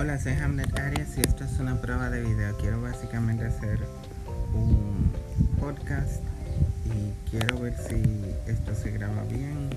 Hola, soy Hamlet Arias y esto es una prueba de video. Quiero básicamente hacer un podcast y quiero ver si esto se graba bien.